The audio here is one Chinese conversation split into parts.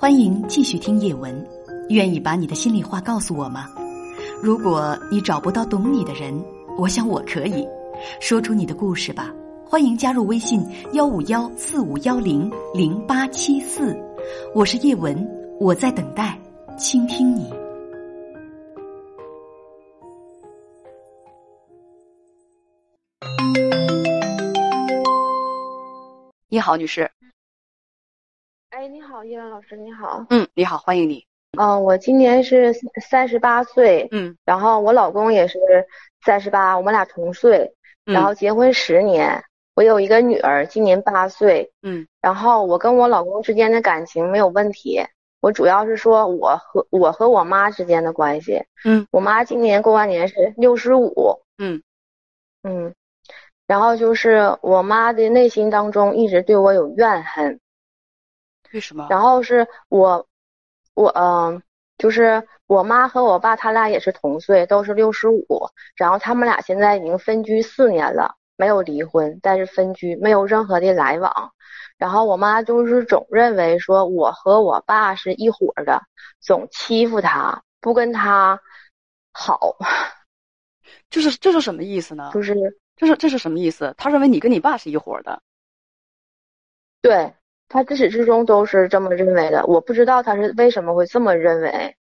欢迎继续听叶文，愿意把你的心里话告诉我吗？如果你找不到懂你的人，我想我可以说出你的故事吧。欢迎加入微信幺五幺四五幺零零八七四，我是叶文，我在等待倾听你。你好，女士。哎，你好，叶文老师，你好。嗯，你好，欢迎你。嗯，我今年是三十八岁。嗯，然后我老公也是三十八，我们俩同岁。然后结婚十年，我有一个女儿，今年八岁。嗯，然后我跟我老公之间的感情没有问题，我主要是说我和我和我妈之间的关系。嗯，我妈今年过完年是六十五。嗯嗯，然后就是我妈的内心当中一直对我有怨恨。为什么？然后是我，我嗯，就是我妈和我爸，他俩也是同岁，都是六十五。然后他们俩现在已经分居四年了，没有离婚，但是分居没有任何的来往。然后我妈就是总认为说我和我爸是一伙的，总欺负他，不跟他好。就是这是什么意思呢？就是这是这是什么意思？他认为你跟你爸是一伙的。对。他自始至终都是这么认为的，我不知道他是为什么会这么认为。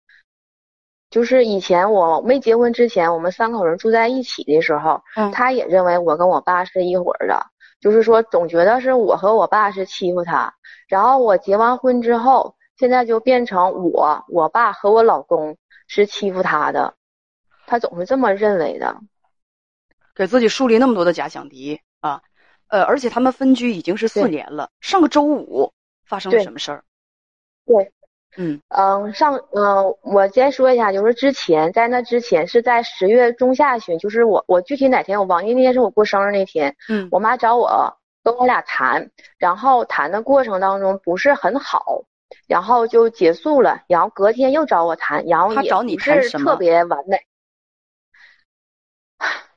就是以前我没结婚之前，我们三口人住在一起的时候，他也认为我跟我爸是一伙的，就是说总觉得是我和我爸是欺负他。然后我结完婚之后，现在就变成我、我爸和我老公是欺负他的，他总是这么认为的，给自己树立那么多的假想敌啊。呃，而且他们分居已经是四年了。上个周五发生了什么事儿？对，嗯嗯，上嗯，我先说一下，就是之前在那之前是在十月中下旬，就是我我具体哪天我忘记那天是我过生日那天，嗯，我妈找我跟我俩谈，然后谈的过程当中不是很好，然后就结束了，然后隔天又找我谈，然后也不是特别完美。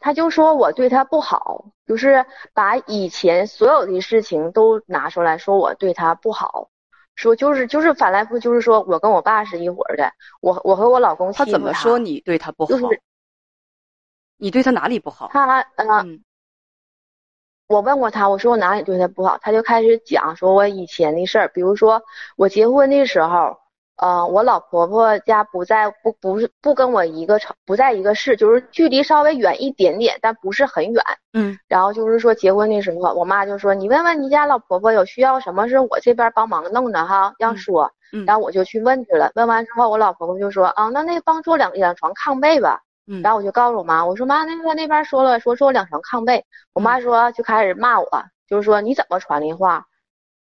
他就说我对他不好，就是把以前所有的事情都拿出来说我对他不好，说就是就是反来覆就是说我跟我爸是一伙的，我我和我老公他怎么说你对他不好？就是你对他哪里不好？他嗯，我问过他，我说我哪里对他不好，他就开始讲说我以前的事儿，比如说我结婚的时候。呃，我老婆婆家不在，不不是不跟我一个城，不在一个市，就是距离稍微远一点点，但不是很远。嗯，然后就是说结婚的时候，我妈就说你问问你家老婆婆有需要什么是我这边帮忙弄的哈，要说。嗯，然后我就去问去了，问完之后，我老婆婆就说啊，那那帮做两两床炕被吧。嗯，然后我就告诉我妈，我说妈，那个那边说了说做两床炕被，我妈说就开始骂我，就是说你怎么传的话。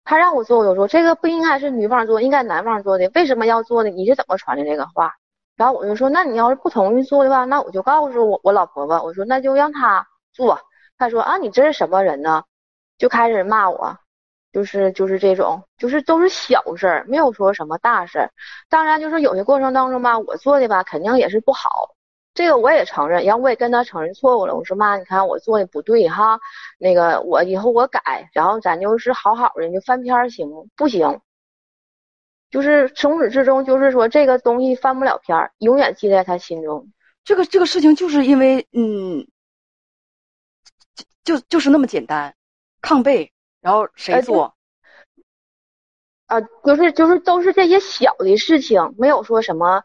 他让我做，我就说这个不应该是女方做，应该男方做的。为什么要做呢？你是怎么传的这个话？然后我就说，那你要是不同意做的话，那我就告诉我我老婆婆，我说那就让她做。他说啊，你这是什么人呢？就开始骂我，就是就是这种，就是都是小事儿，没有说什么大事儿。当然，就是有些过程当中吧，我做的吧肯定也是不好。这个我也承认，然后我也跟他承认错误了。我说妈，你看我做的不对哈，那个我以后我改，然后咱就是好好的，你就翻篇行不行？就是从始至终就是说这个东西翻不了篇儿，永远记在他心中。这个这个事情就是因为嗯，就就是那么简单，抗背，然后谁做？啊，就是就是都是这些小的事情，没有说什么。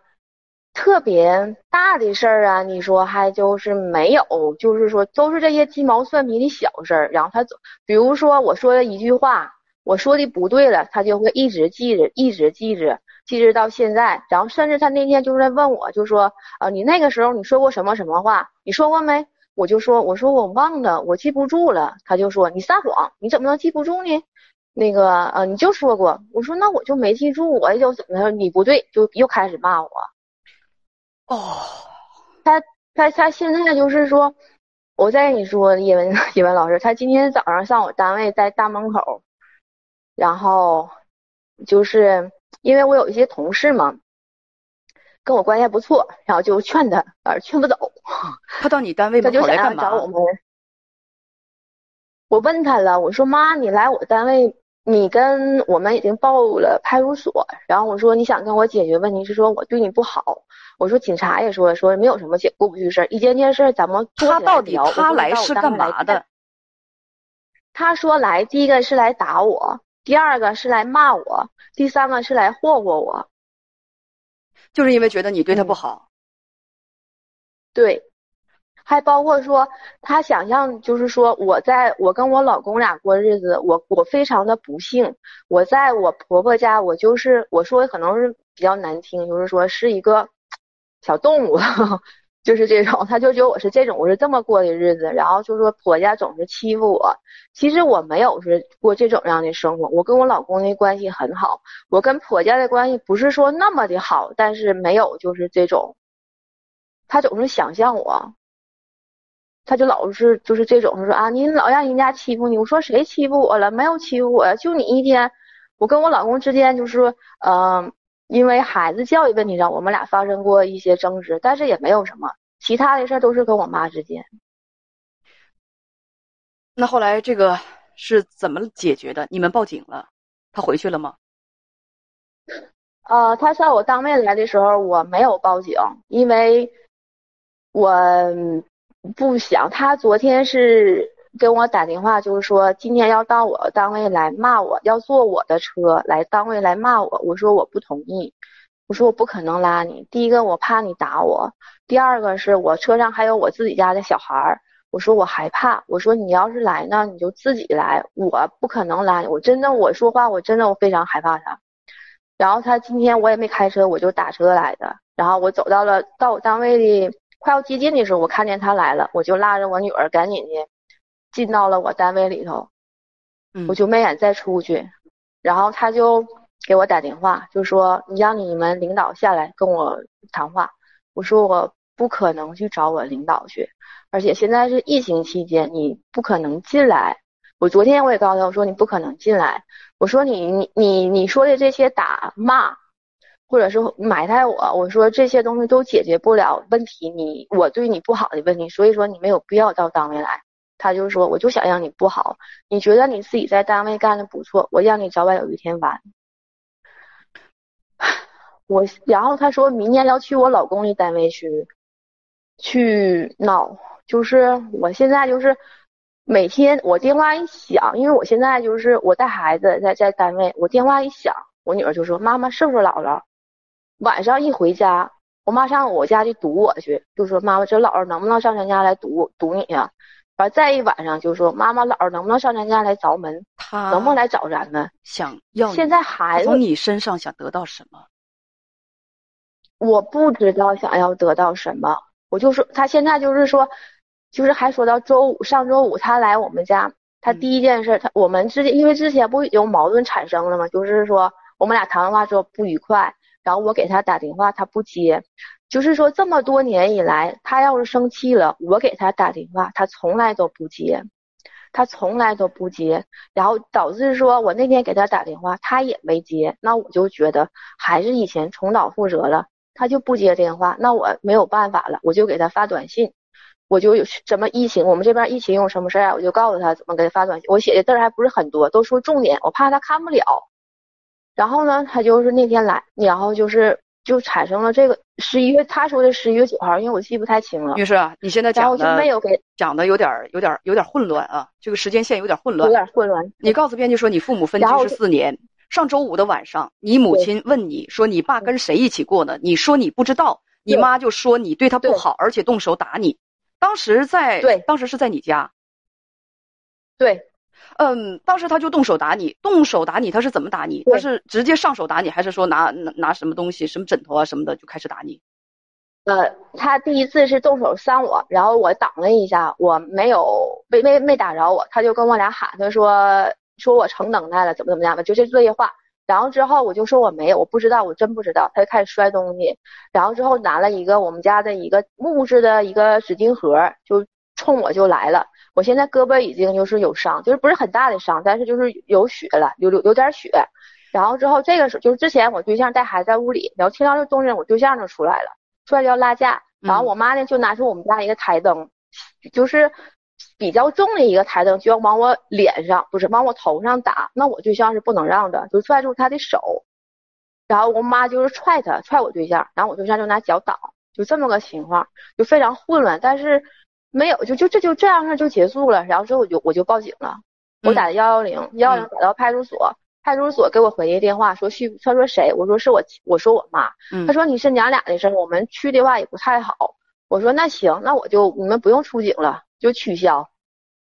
特别大的事儿啊，你说还就是没有，就是说都是这些鸡毛蒜皮的小事儿。然后他总，比如说我说的一句话，我说的不对了，他就会一直记着，一直记着，记着到现在。然后甚至他那天就是在问我，就说啊，你那个时候你说过什么什么话？你说过没？我就说，我说我忘了，我记不住了。他就说你撒谎，你怎么能记不住呢？那个呃，你就说过。我说那我就没记住，我就怎么的？你不对，就又开始骂我。哦，他他他现在就是说，我再跟你说，叶文 叶文老师，他今天早上上我单位，在大门口，然后就是因为我有一些同事嘛，跟我关系还不错，然后就劝他，呃，劝不走。他到你单位门口来干嘛？找我们。我问他了，我说妈，你来我单位。你跟我们已经报了派出所，然后我说你想跟我解决问题，是说我对你不好。我说警察也说说没有什么解过不去的事儿，一件件事儿咱们他到底他来是干嘛的？他说来第一个是来打我，第二个是来骂我，第三个是来霍霍我，就是因为觉得你对他不好。对。还包括说，他想象就是说，我在我跟我老公俩过日子，我我非常的不幸。我在我婆婆家，我就是我说的可能是比较难听，就是说是一个小动物，就是这种。他就觉得我是这种，我是这么过的日子。然后就说婆家总是欺负我，其实我没有是过这种样的生活。我跟我老公的关系很好，我跟婆家的关系不是说那么的好，但是没有就是这种。他总是想象我。他就老是就是这种，他说啊，你老让人家欺负你。我说谁欺负我了？没有欺负我，就你一天。我跟我老公之间就是说，嗯，因为孩子教育问题上，我们俩发生过一些争执，但是也没有什么其他的事儿，都是跟我妈之间。那后来这个是怎么解决的？你们报警了，他回去了吗？呃，他上我单位来的时候，我没有报警，因为我。不想，他昨天是跟我打电话，就是说今天要到我单位来骂我，要坐我的车来单位来骂我。我说我不同意，我说我不可能拉你。第一个我怕你打我，第二个是我车上还有我自己家的小孩儿，我说我害怕。我说你要是来呢，你就自己来，我不可能拉你。我真的我说话，我真的我非常害怕他。然后他今天我也没开车，我就打车来的。然后我走到了到我单位的。快要接近的时候，我看见他来了，我就拉着我女儿赶紧的进到了我单位里头，我就没敢再出去。然后他就给我打电话，就说你让你们领导下来跟我谈话。我说我不可能去找我领导去，而且现在是疫情期间，你不可能进来。我昨天我也告诉他，我说你不可能进来。我说你你你你说的这些打骂。或者是埋汰我，我说这些东西都解决不了问题，你我对你不好的问题，所以说你没有必要到单位来。他就说，我就想让你不好，你觉得你自己在单位干的不错，我让你早晚有一天完。我然后他说明年要去我老公的单位去，去闹，就是我现在就是每天我电话一响，因为我现在就是我带孩子在在单位，我电话一响，我女儿就说妈妈是不是姥姥？晚上一回家，我妈上我家去堵我去，就说妈妈这姥姥能不能上咱家来堵堵你呀？完再一晚上就说妈妈姥儿能不能上咱家来凿门？他能不能来找咱们？想要现在孩子从你身上想得到什么？我不知道想要得到什么，我就说他现在就是说，就是还说到周五上周五他来我们家，他第一件事他我们之间因为之前不有矛盾产生了吗？就是说我们俩谈完话之后不愉快。然后我给他打电话，他不接，就是说这么多年以来，他要是生气了，我给他打电话，他从来都不接，他从来都不接，然后导致说我那天给他打电话，他也没接，那我就觉得还是以前重蹈覆辙了，他就不接电话，那我没有办法了，我就给他发短信，我就有什么疫情，我们这边疫情有什么事儿啊，我就告诉他怎么给他发短信，我写的字儿还不是很多，都说重点，我怕他看不了。然后呢，他就是那天来，然后就是就产生了这个十一月，他说的十一月九号，因为我记不太清了。女士啊，你现在讲的没有给讲的有点有点有点混乱啊，这个时间线有点混乱。有点混乱。你告诉编辑说，你父母分居十四年，上周五的晚上，你母亲问你说你爸跟谁一起过呢？你说你不知道，你妈就说你对他不好，而且动手打你。当时在对，当时是在你家。对。嗯，当时他就动手打你，动手打你，他是怎么打你？他是直接上手打你，还是说拿拿拿什么东西，什么枕头啊什么的就开始打你？呃，他第一次是动手扇我，然后我挡了一下，我没有没没没打着我，他就跟我俩喊，他说说我成能耐了，怎么怎么样的，就这这些话。然后之后我就说我没有，我不知道，我真不知道。他就开始摔东西，然后之后拿了一个我们家的一个木质的一个纸巾盒，就冲我就来了。我现在胳膊已经就是有伤，就是不是很大的伤，但是就是有血了，有有有点血。然后之后这个时候就是之前我对象带孩子在屋里，然后听到这动静，我对象就出来了，出来就要拉架。然后我妈呢就拿出我们家一个台灯，就是。比较重的一个台灯就要往我脸上，不是往我头上打，那我对象是不能让的，就拽住他的手，然后我妈就是踹他，踹我对象，然后我对象就拿脚挡，就这么个情况，就非常混乱，但是没有，就就这就这样式就结束了，然后之后我就我就报警了，我打的幺幺零，幺幺零打到派出所，派出所给我回的电话说去，他说谁？我说是我，我说我妈，他说你是娘俩的事儿，我们去的话也不太好，我说那行，那我就你们不用出警了，就取消。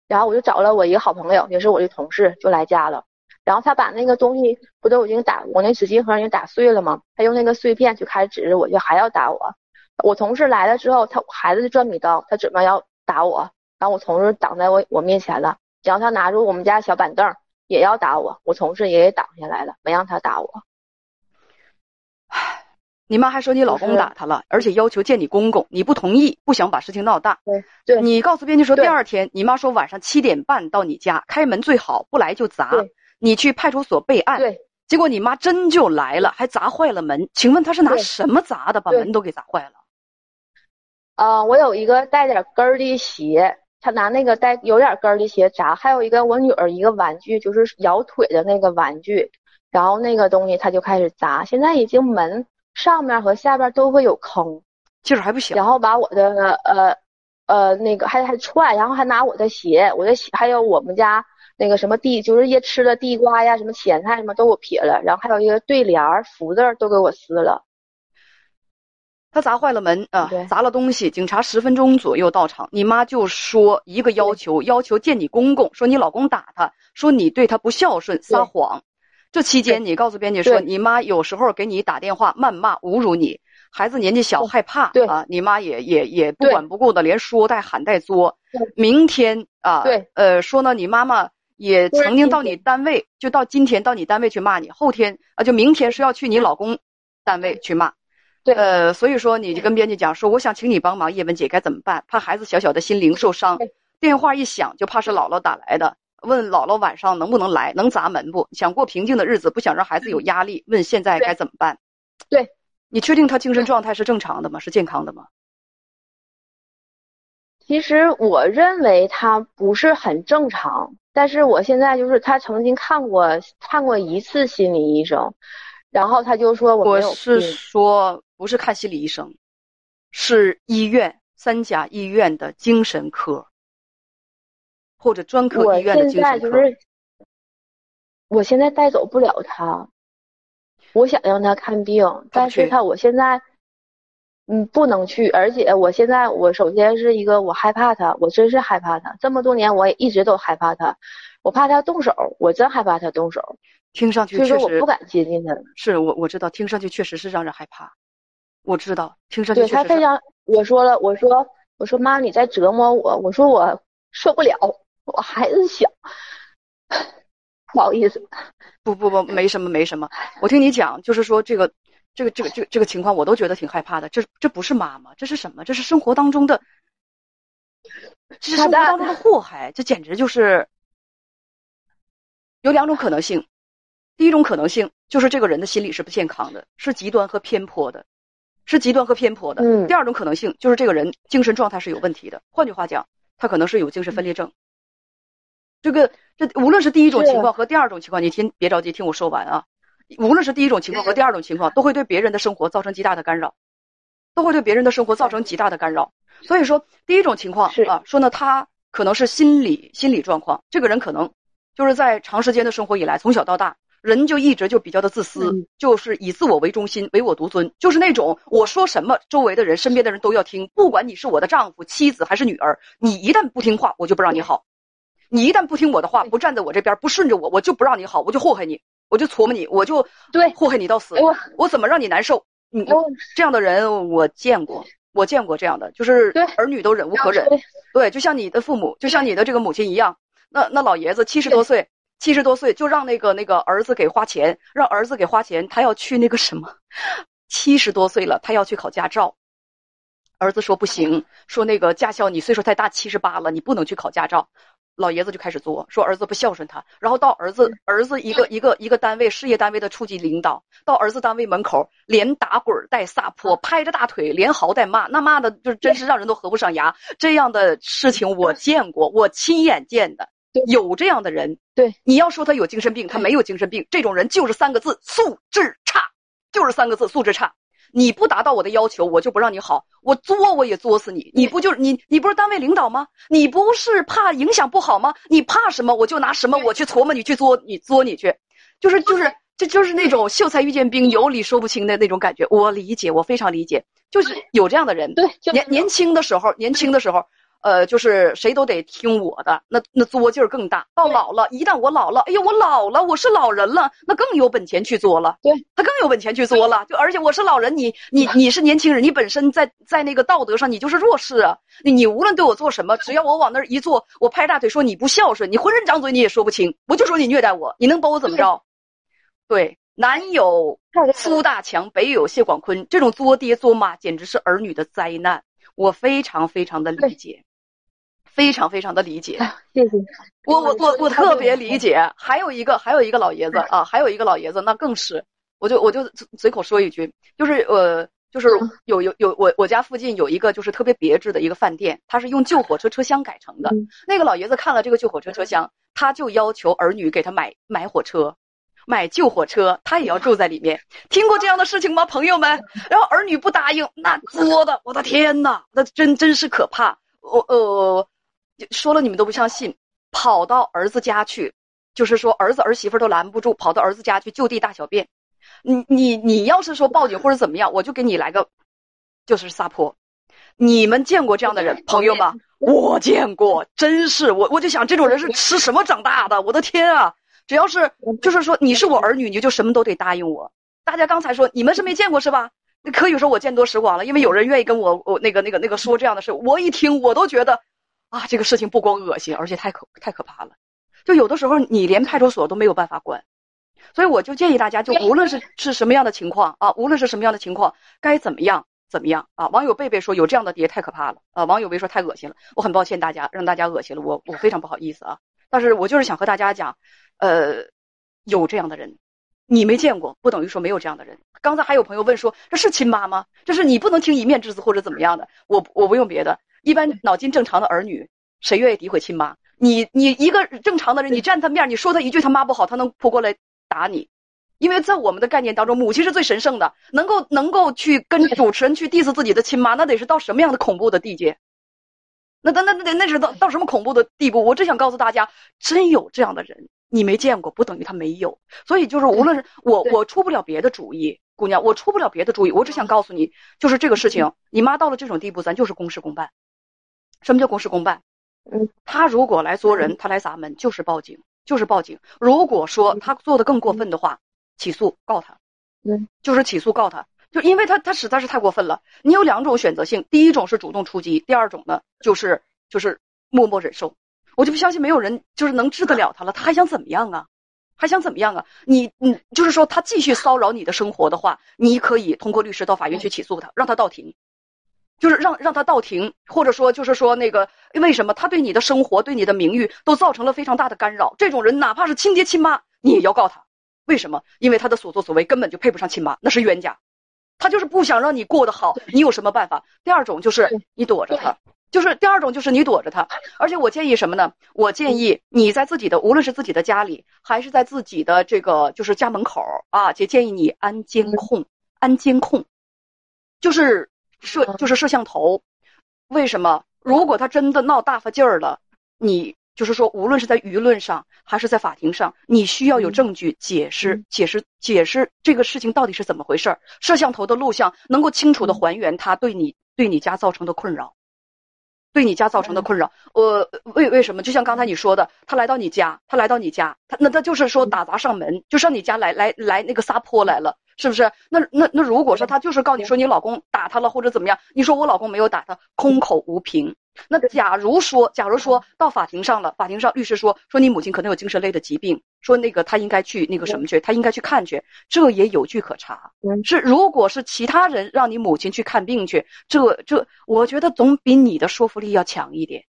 然后我就找了我一个好朋友，也是我的同事，就来家了。然后他把那个东西不都已经打我那纸巾盒已经打碎了吗？他用那个碎片就开始指着我，就还要打我。我同事来了之后，他孩子就转笔刀，他准备要打我。然后我同事挡在我我面前了，然后他拿出我们家小板凳也要打我，我同事也给挡下来了，没让他打我。你妈还说你老公打她了，而且要求见你公公，你不同意，不想把事情闹大。对对，你告诉编辑说第二天，你妈说晚上七点半到你家开门最好，不来就砸。你去派出所备案。对，结果你妈真就来了，还砸坏了门。请问她是拿什么砸的，把门都给砸坏了？啊，我有一个带点跟儿的鞋，他拿那个带有点跟儿的鞋砸，还有一个我女儿一个玩具，就是摇腿的那个玩具，然后那个东西他就开始砸，现在已经门。上面和下边都会有坑，劲儿还不行。然后把我的呃呃那个还还踹，然后还拿我的鞋，我的鞋还有我们家那个什么地，就是一些吃的地瓜呀，什么咸菜什么都给我撇了。然后还有一个对联福字都给我撕了。他砸坏了门啊，砸了东西。警察十分钟左右到场，你妈就说一个要求，要求见你公公，说你老公打他，说你对他不孝顺，撒谎。这期间，你告诉编辑说，你妈有时候给你打电话谩骂、侮辱你。孩子年纪小，害怕啊，你妈也也也不管不顾的，连说带喊带作。明天啊，对，呃，说呢，你妈妈也曾经到你单位，就到今天到你单位去骂你。后天啊，就明天是要去你老公单位去骂。对，呃，所以说你就跟编辑讲说，我想请你帮忙，叶文姐该怎么办？怕孩子小小的心灵受伤。电话一响，就怕是姥姥打来的。问姥姥晚上能不能来？能砸门不？想过平静的日子，不想让孩子有压力。问现在该怎么办？对，你确定他精神状态是正常的吗？是健康的吗？其实我认为他不是很正常，但是我现在就是他曾经看过看过一次心理医生，然后他就说我我是说不是看心理医生，是医院三甲医院的精神科。或者专科医院的精神科。我现在带走不了他，我想让他看病，但是他我现在，嗯，不能去，而且我现在我首先是一个我害怕他，我真是害怕他，这么多年我也一直都害怕他，我怕他动手，我真害怕他动手。听上去确实，我不敢接近他。是我我知道，听上去确实是让人害怕。我知道，听上去对他非常，我说了，我说我说妈，你在折磨我，我说我受不了。我孩子小，不好意思。不不不，没什么没什么。我听你讲，就是说这个，这个这个这个这个情况，我都觉得挺害怕的。这这不是妈妈，这是什么？这是生活当中的，这是生活当中的祸害。这简直就是有两种可能性。第一种可能性就是这个人的心理是不健康的，是极端和偏颇的，是极端和偏颇的。嗯。第二种可能性就是这个人精神状态是有问题的。换句话讲，他可能是有精神分裂症。这个这无论是第一种情况和第二种情况，你听别着急，听我说完啊。无论是第一种情况和第二种情况，都会对别人的生活造成极大的干扰，都会对别人的生活造成极大的干扰。所以说，第一种情况啊，说呢，他可能是心理心理状况，这个人可能就是在长时间的生活以来，从小到大，人就一直就比较的自私，就是以自我为中心，唯我独尊，就是那种我说什么，周围的人、身边的人都要听，不管你是我的丈夫、妻子还是女儿，你一旦不听话，我就不让你好。你一旦不听我的话，不站在我这边，不顺着我，我就不让你好，我就祸害你，我就琢磨你，我就对祸害你到死。我我怎么让你难受？你这样的人我见过，我见过这样的，就是儿女都忍无可忍。对，就像你的父母，就像你的这个母亲一样。那那老爷子七十多岁，七十多岁就让那个那个儿子给花钱，让儿子给花钱，他要去那个什么，七十多岁了，他要去考驾照。儿子说不行，说那个驾校你岁数太大，七十八了，你不能去考驾照。老爷子就开始作，说儿子不孝顺他。然后到儿子儿子一个一个一个单位事业单位的处级领导，到儿子单位门口连打滚带撒泼，拍着大腿连嚎带骂，那骂的就真是让人都合不上牙。这样的事情我见过，我亲眼见的，有这样的人。对，你要说他有精神病，他没有精神病，这种人就是三个字：素质差，就是三个字：素质差。你不达到我的要求，我就不让你好。我作我也作死你。你不就是你？你不是单位领导吗？你不是怕影响不好吗？你怕什么？我就拿什么我去琢磨你去作你作你去，就是就是这就是那种秀才遇见兵，有理说不清的那种感觉。我理解，我非常理解，就是有这样的人。对，年年轻的时候，年轻的时候。呃，就是谁都得听我的，那那作劲儿更大。到老了，一旦我老了，哎呀，我老了，我是老人了，那更有本钱去作了。对，他更有本钱去作了。就而且我是老人，你你你是年轻人，你本身在在那个道德上你就是弱势啊。你你无论对我做什么，只要我往那儿一坐，我拍大腿说你不孝顺，你浑身张嘴你也说不清，我就说你虐待我，你能把我怎么着？对，南有苏大强，北有谢广坤，这种作爹作妈简直是儿女的灾难，我非常非常的理解。非常非常的理解，谢谢我我我我特别理解。还有一个还有一个老爷子啊，还有一个老爷子，那更是，我就我就随口说一句，就是呃，就是有有有我我家附近有一个就是特别别致的一个饭店，他是用旧火车车厢改成的。那个老爷子看了这个旧火车车厢，他就要求儿女给他买买火车，买旧火车，他也要住在里面。听过这样的事情吗，朋友们？然后儿女不答应，那作的，我的天呐，那真真是可怕。我呃。说了你们都不相信，跑到儿子家去，就是说儿子儿媳妇都拦不住，跑到儿子家去就地大小便。你你你要是说报警或者怎么样，我就给你来个，就是撒泼。你们见过这样的人，朋友吗？我见过，真是我我就想这种人是吃什么长大的？我的天啊！只要是就是说你是我儿女，你就什么都得答应我。大家刚才说你们是没见过是吧？可以说我见多识广了，因为有人愿意跟我我那个那个那个说这样的事，我一听我都觉得。啊，这个事情不光恶心，而且太可太可怕了。就有的时候你连派出所都没有办法管，所以我就建议大家，就无论是 是什么样的情况啊，无论是什么样的情况，该怎么样怎么样啊。网友贝贝说有这样的爹太可怕了啊。网友贝说太恶心了，我很抱歉大家让大家恶心了，我我非常不好意思啊。但是我就是想和大家讲，呃，有这样的人，你没见过不等于说没有这样的人。刚才还有朋友问说这是亲妈吗？这是你不能听一面之词或者怎么样的，我我不用别的。一般脑筋正常的儿女，谁愿意诋毁亲妈？你你一个正常的人，你站他面，你说他一句他妈不好，他能扑过来打你？因为在我们的概念当中，母亲是最神圣的，能够能够去跟主持人去 diss 自己的亲妈，那得是到什么样的恐怖的地界？那那那那那是到到什么恐怖的地步？我只想告诉大家，真有这样的人，你没见过不等于他没有。所以就是无论是我我出不了别的主意，姑娘，我出不了别的主意，我只想告诉你，就是这个事情，你妈到了这种地步，咱就是公事公办。什么叫公事公办？嗯，他如果来作人，他来砸门，就是报警，就是报警。如果说他做的更过分的话，起诉告他，嗯，就是起诉告他，就因为他他实在是太过分了。你有两种选择性，第一种是主动出击，第二种呢就是就是默默忍受。我就不相信没有人就是能治得了他了，他还想怎么样啊？还想怎么样啊？你你就是说他继续骚扰你的生活的话，你可以通过律师到法院去起诉他，让他到庭。就是让让他到庭，或者说就是说那个为什么他对你的生活、对你的名誉都造成了非常大的干扰？这种人哪怕是亲爹亲妈，你也要告他。为什么？因为他的所作所为根本就配不上亲妈，那是冤家。他就是不想让你过得好，你有什么办法？第二种就是你躲着他，就是第二种就是你躲着他。而且我建议什么呢？我建议你在自己的无论是自己的家里，还是在自己的这个就是家门口啊，姐建议你安监控，安监控，就是。摄就是摄像头，为什么？如果他真的闹大发劲儿了，你就是说，无论是在舆论上还是在法庭上，你需要有证据解释、解释、解释这个事情到底是怎么回事儿。摄像头的录像能够清楚的还原他对你、对你家造成的困扰，对你家造成的困扰。呃，为为什么？就像刚才你说的，他来到你家，他来到你家，他那他就是说打砸上门，就上你家来来来那个撒泼来了。是不是？那那那，如果说他就是告你说你老公打他了或者怎么样，你说我老公没有打他，空口无凭，那假如说，假如说到法庭上了，法庭上律师说说你母亲可能有精神类的疾病，说那个他应该去那个什么去，他应该去看去，这也有据可查。是如果是其他人让你母亲去看病去，这这，我觉得总比你的说服力要强一点，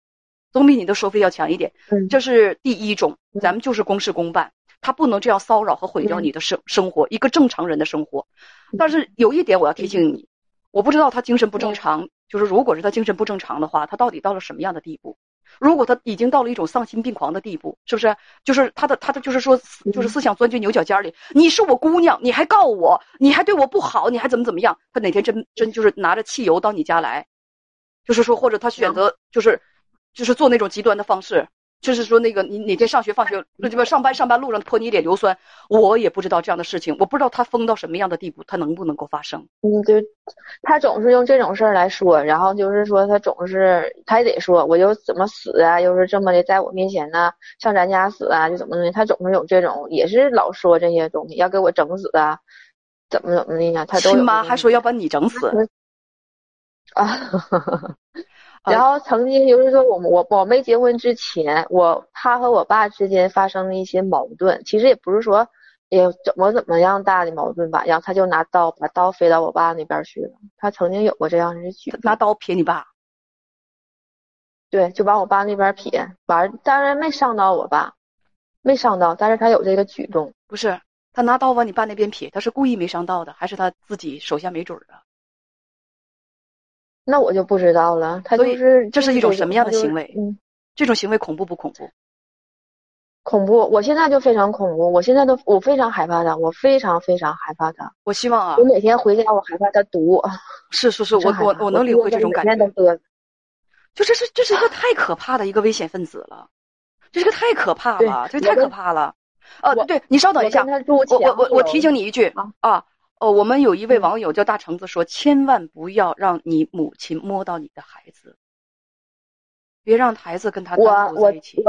总比你的说服力要强一点。这是第一种，咱们就是公事公办，他不能这样骚扰和毁掉你的生生活，一个正常人的生活。但是有一点我要提醒你，我不知道他精神不正常。就是如果是他精神不正常的话，他到底到了什么样的地步？如果他已经到了一种丧心病狂的地步，是不是？就是他的他的就是说，就是思想钻进牛角尖里。你是我姑娘，你还告我，你还对我不好，你还怎么怎么样？他哪天真真就是拿着汽油到你家来，就是说，或者他选择就是就是做那种极端的方式。就是说，那个你哪天上学放学，那这边上班上班路上泼你一脸硫酸，我也不知道这样的事情，我不知道他疯到什么样的地步，他能不能够发生？嗯，就他总是用这种事儿来说，然后就是说他总是他也得说，我就怎么死啊，又是这么的，在我面前呢，上咱家死啊，就怎么的，他总是有这种，也是老说这些东西，要给我整死啊，怎么怎么的呢？他都亲妈还说要把你整死 啊。然后曾经就是说，我我我没结婚之前，我他和我爸之间发生了一些矛盾，其实也不是说，也怎么怎么样大的矛盾吧。然后他就拿刀把刀飞到我爸那边去了。他曾经有过这样的举，拿刀撇你爸。对，就往我爸那边撇，完当然没伤到我爸，没伤到，但是他有这个举动。不是他拿刀往你爸那边撇，他是故意没伤到的，还是他自己手下没准的？那我就不知道了。他就是这是一种什么样的行为？嗯，这种行为恐怖不恐怖？恐怖！我现在就非常恐怖。我现在都我非常害怕他，我非常非常害怕他。我希望啊，我每天回家我害怕他毒。是是是，我我我能领会这种感觉。就这是这是一个 太可怕的一个危险分子了，这是个太可怕了，这太可怕了。呃，对你稍等一下，我我我我提醒你一句啊。哦，我们有一位网友叫大橙子说：“千万不要让你母亲摸到你的孩子，别让孩子跟他单独在一起。”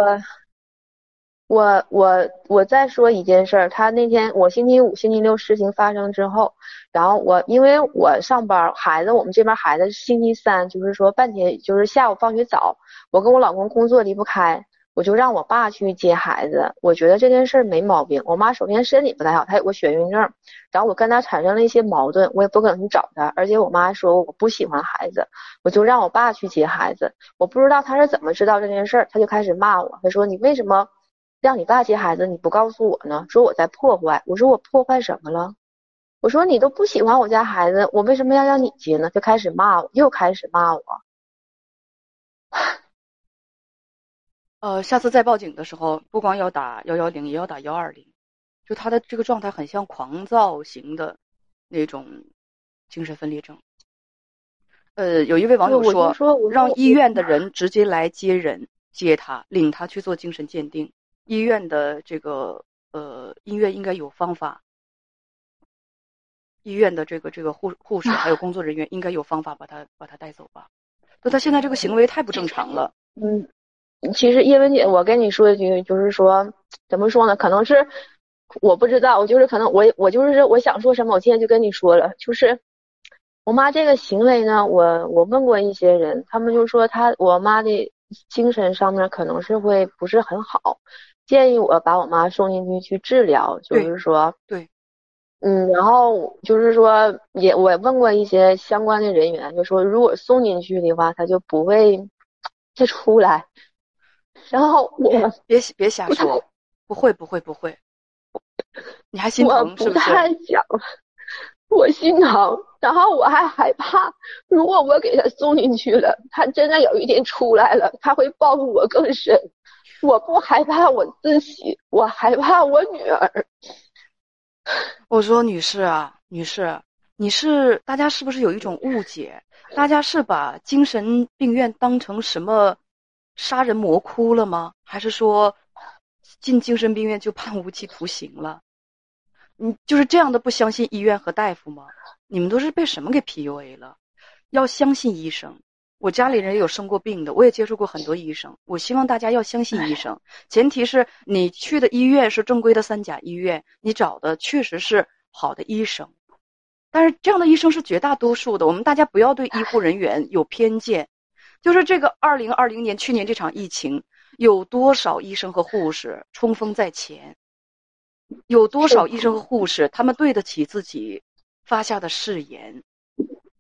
我我我我我再说一件事儿，他那天我星期五、星期六事情发生之后，然后我因为我上班，孩子我们这边孩子星期三就是说半天，就是下午放学早，我跟我老公工作离不开。我就让我爸去接孩子，我觉得这件事儿没毛病。我妈首先身体不太好，她有个眩晕症，然后我跟她产生了一些矛盾，我也不可能去找她。而且我妈说我不喜欢孩子，我就让我爸去接孩子。我不知道他是怎么知道这件事儿，他就开始骂我，他说你为什么让你爸接孩子，你不告诉我呢？说我在破坏。我说我破坏什么了？我说你都不喜欢我家孩子，我为什么要让你接呢？就开始骂我，又开始骂我。呃，下次再报警的时候，不光要打幺幺零，也要打幺二零。就他的这个状态很像狂躁型的那种精神分裂症。呃，有一位网友说，让医院的人直接来接人，接他，领他去做精神鉴定。医院的这个呃，医院应该有方法。医院的这个这个护护士还有工作人员应该有方法把他把他带走吧？就他现在这个行为太不正常了。嗯。其实叶文姐，我跟你说一句，就是说，怎么说呢？可能是我不知道，我就是可能我我就是我想说什么，我今天就跟你说了。就是我妈这个行为呢，我我问过一些人，他们就说她我妈的精神上面可能是会不是很好，建议我把我妈送进去去治疗。就是说，对，嗯，然后就是说，也我问过一些相关的人员，就说如果送进去的话，他就不会再出来。然后我别别瞎说，不会不会不会，你还心疼是不是？我不太想，我心疼，然后我还害怕，如果我给他送进去了，他真的有一天出来了，他会报复我更深。我不害怕我自己，我害怕我女儿。我说女士啊，女士，你是大家是不是有一种误解？大家是把精神病院当成什么？杀人魔窟了吗？还是说进精神病院就判无期徒刑了？你就是这样的不相信医院和大夫吗？你们都是被什么给 PUA 了？要相信医生。我家里人有生过病的，我也接触过很多医生。我希望大家要相信医生，前提是你去的医院是正规的三甲医院，你找的确实是好的医生。但是这样的医生是绝大多数的，我们大家不要对医护人员有偏见。就是这个二零二零年去年这场疫情，有多少医生和护士冲锋在前？有多少医生和护士他们对得起自己发下的誓言？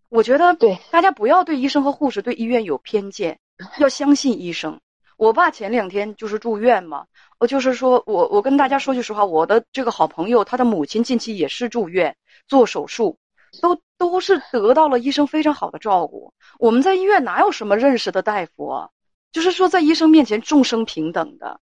我觉得，对大家不要对医生和护士、对医院有偏见，要相信医生。我爸前两天就是住院嘛，我就是说我我跟大家说句实话，我的这个好朋友，他的母亲近期也是住院做手术，都都是得到了医生非常好的照顾。我们在医院哪有什么认识的大夫啊？就是说在医生面前众生平等的，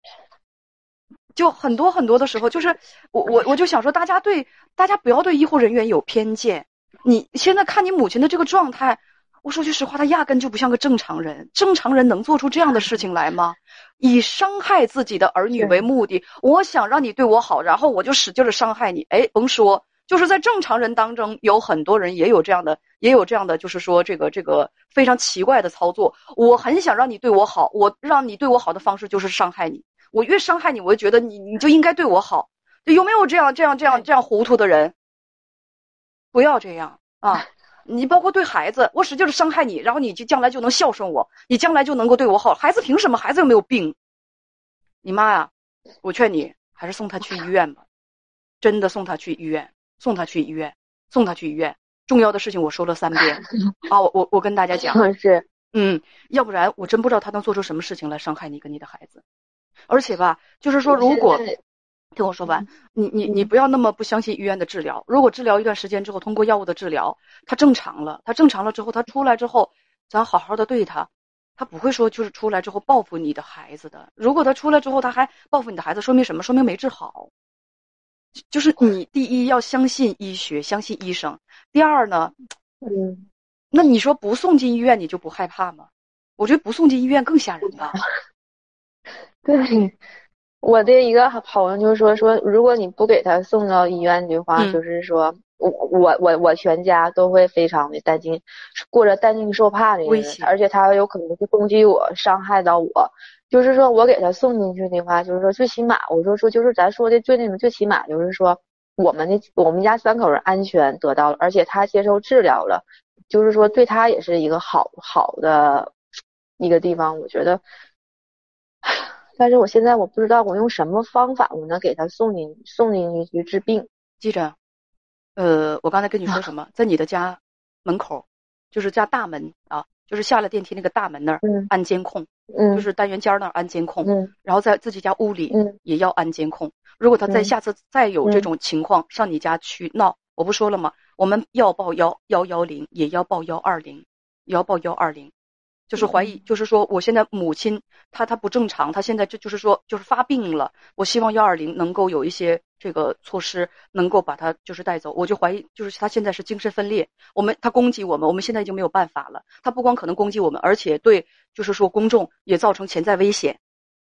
就很多很多的时候，就是我我我就想说，大家对大家不要对医护人员有偏见。你现在看你母亲的这个状态。我说句实话，她压根就不像个正常人。正常人能做出这样的事情来吗？以伤害自己的儿女为目的，我想让你对我好，然后我就使劲的伤害你。哎，甭说，就是在正常人当中，有很多人也有这样的，也有这样的，就是说这个这个非常奇怪的操作。我很想让你对我好，我让你对我好的方式就是伤害你。我越伤害你，我就觉得你你就应该对我好。有没有这样这样这样这样糊涂的人？不要这样啊！你包括对孩子，我使劲的伤害你，然后你就将来就能孝顺我，你将来就能够对我好。孩子凭什么？孩子又没有病。你妈呀，我劝你还是送他去医院吧，真的送他去医院，送他去医院，送他去医院。重要的事情我说了三遍啊，我我我跟大家讲是，嗯，要不然我真不知道他能做出什么事情来伤害你跟你的孩子。而且吧，就是说如果。听我说完，你你你不要那么不相信医院的治疗。如果治疗一段时间之后，通过药物的治疗，他正常了，他正常了之后，他出来之后，咱好好的对他，他不会说就是出来之后报复你的孩子的。如果他出来之后他还报复你的孩子，说明什么？说明没治好。就是你第一要相信医学，相信医生。第二呢，嗯，那你说不送进医院，你就不害怕吗？我觉得不送进医院更吓人吧。对。我的一个朋友就说说，如果你不给他送到医院的话，就是说我我我我全家都会非常的担惊，过着担惊受怕的日子，而且他有可能会攻击我，伤害到我。就是说我给他送进去的话，就是说最起码，我说说就是咱说的最那什么，最起码就是说我们的我们家三口人安全得到了，而且他接受治疗了，就是说对他也是一个好好的一个地方，我觉得。但是我现在我不知道我用什么方法我能给他送进送进去治病。记着，呃，我刚才跟你说什么？在你的家门口，就是家大门啊，就是下了电梯那个大门那儿安监控，嗯，就是单元间那儿安监控，嗯，然后在自己家屋里嗯也要安监控。如果他再下次再有这种情况上你家去闹，我不说了吗？我们要报幺幺幺零，也要报幺二零，也要报幺二零。就是怀疑，就是说，我现在母亲她她不正常，她现在就就是说就是发病了。我希望幺二零能够有一些这个措施，能够把她就是带走。我就怀疑，就是她现在是精神分裂。我们她攻击我们，我们现在已经没有办法了。她不光可能攻击我们，而且对就是说公众也造成潜在危险。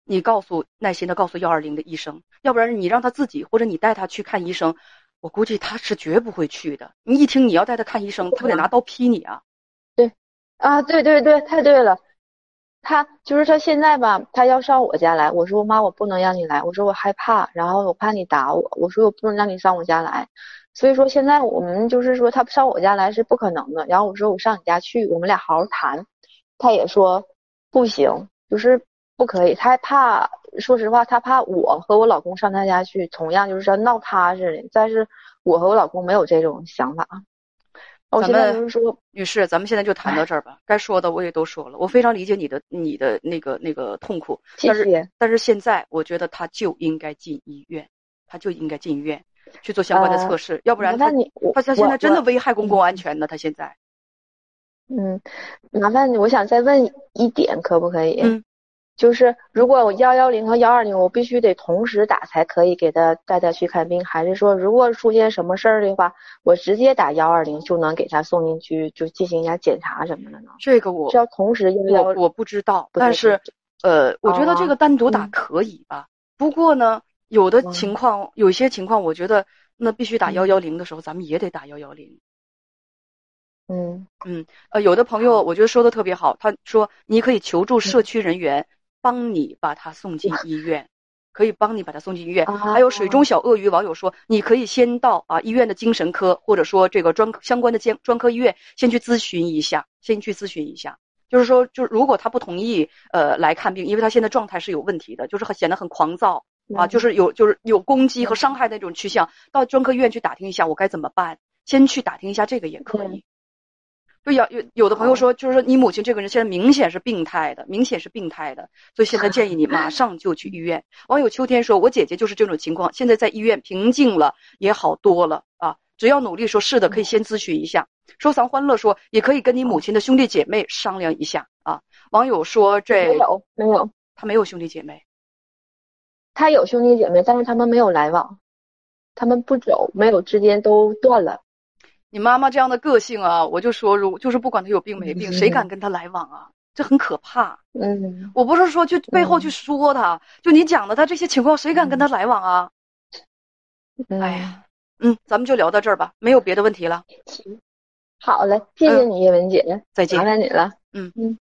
你告诉耐心的告诉幺二零的医生，要不然你让他自己或者你带他去看医生，我估计他是绝不会去的。你一听你要带他看医生，他不得拿刀劈你啊？啊，对对对，太对了，他就是他现在吧，他要上我家来。我说妈，我不能让你来，我说我害怕，然后我怕你打我，我说我不能让你上我家来。所以说现在我们就是说他上我家来是不可能的。然后我说我上你家去，我们俩好好谈。他也说不行，就是不可以。他还怕，说实话，他怕我和我老公上他家去，同样就是说闹他似的。但是我和我老公没有这种想法。咱们女士，咱们现在就谈到这儿吧。该说的我也都说了，我非常理解你的你的那个那个痛苦。谢谢。但是现在我觉得他就应该进医院，他就应该进医院去做相关的测试，要不然他他他现在真的危害公共安全呢。他现在。嗯，麻烦你，我想再问一点，可不可以？嗯。就是如果我幺幺零和幺二零，我必须得同时打才可以给他带他去看病，还是说如果出现什么事儿的话，我直接打幺二零就能给他送进去，就进行一下检查什么的呢？这个我是要同时幺幺，我不知道，但是呃，我觉得这个单独打可以吧？不过呢，有的情况，有些情况，我觉得那必须打幺幺零的时候，咱们也得打幺幺零。嗯嗯，呃，有的朋友我觉得说的特别好，他说你可以求助社区人员。帮你把他送进医院，可以帮你把他送进医院。还有水中小鳄鱼网友说，你可以先到啊医院的精神科，或者说这个专相关的专专科医院先去咨询一下，先去咨询一下。就是说，就是如果他不同意呃来看病，因为他现在状态是有问题的，就是很显得很狂躁啊，就是有就是有攻击和伤害的那种趋向，到专科医院去打听一下我该怎么办，先去打听一下这个也可以。就有有有的朋友说，就是说你母亲这个人现在明显是病态的，明显是病态的，所以现在建议你马上就去医院。网友秋天说，我姐姐就是这种情况，现在在医院平静了，也好多了啊。只要努力，说是的，可以先咨询一下。收藏欢乐说，也可以跟你母亲的兄弟姐妹商量一下啊。网友说，这没有没有，他没有兄弟姐妹，他有兄弟姐妹，但是他们没有来往，他们不走，没有之间都断了。你妈妈这样的个性啊，我就说，如就是不管她有病没病，谁敢跟她来往啊？这很可怕。嗯，我不是说去背后去说她，就你讲的她这些情况，谁敢跟她来往啊？哎呀。嗯，咱们就聊到这儿吧，没有别的问题了。行好嘞，谢谢你叶文姐，再见，麻烦你了。嗯嗯。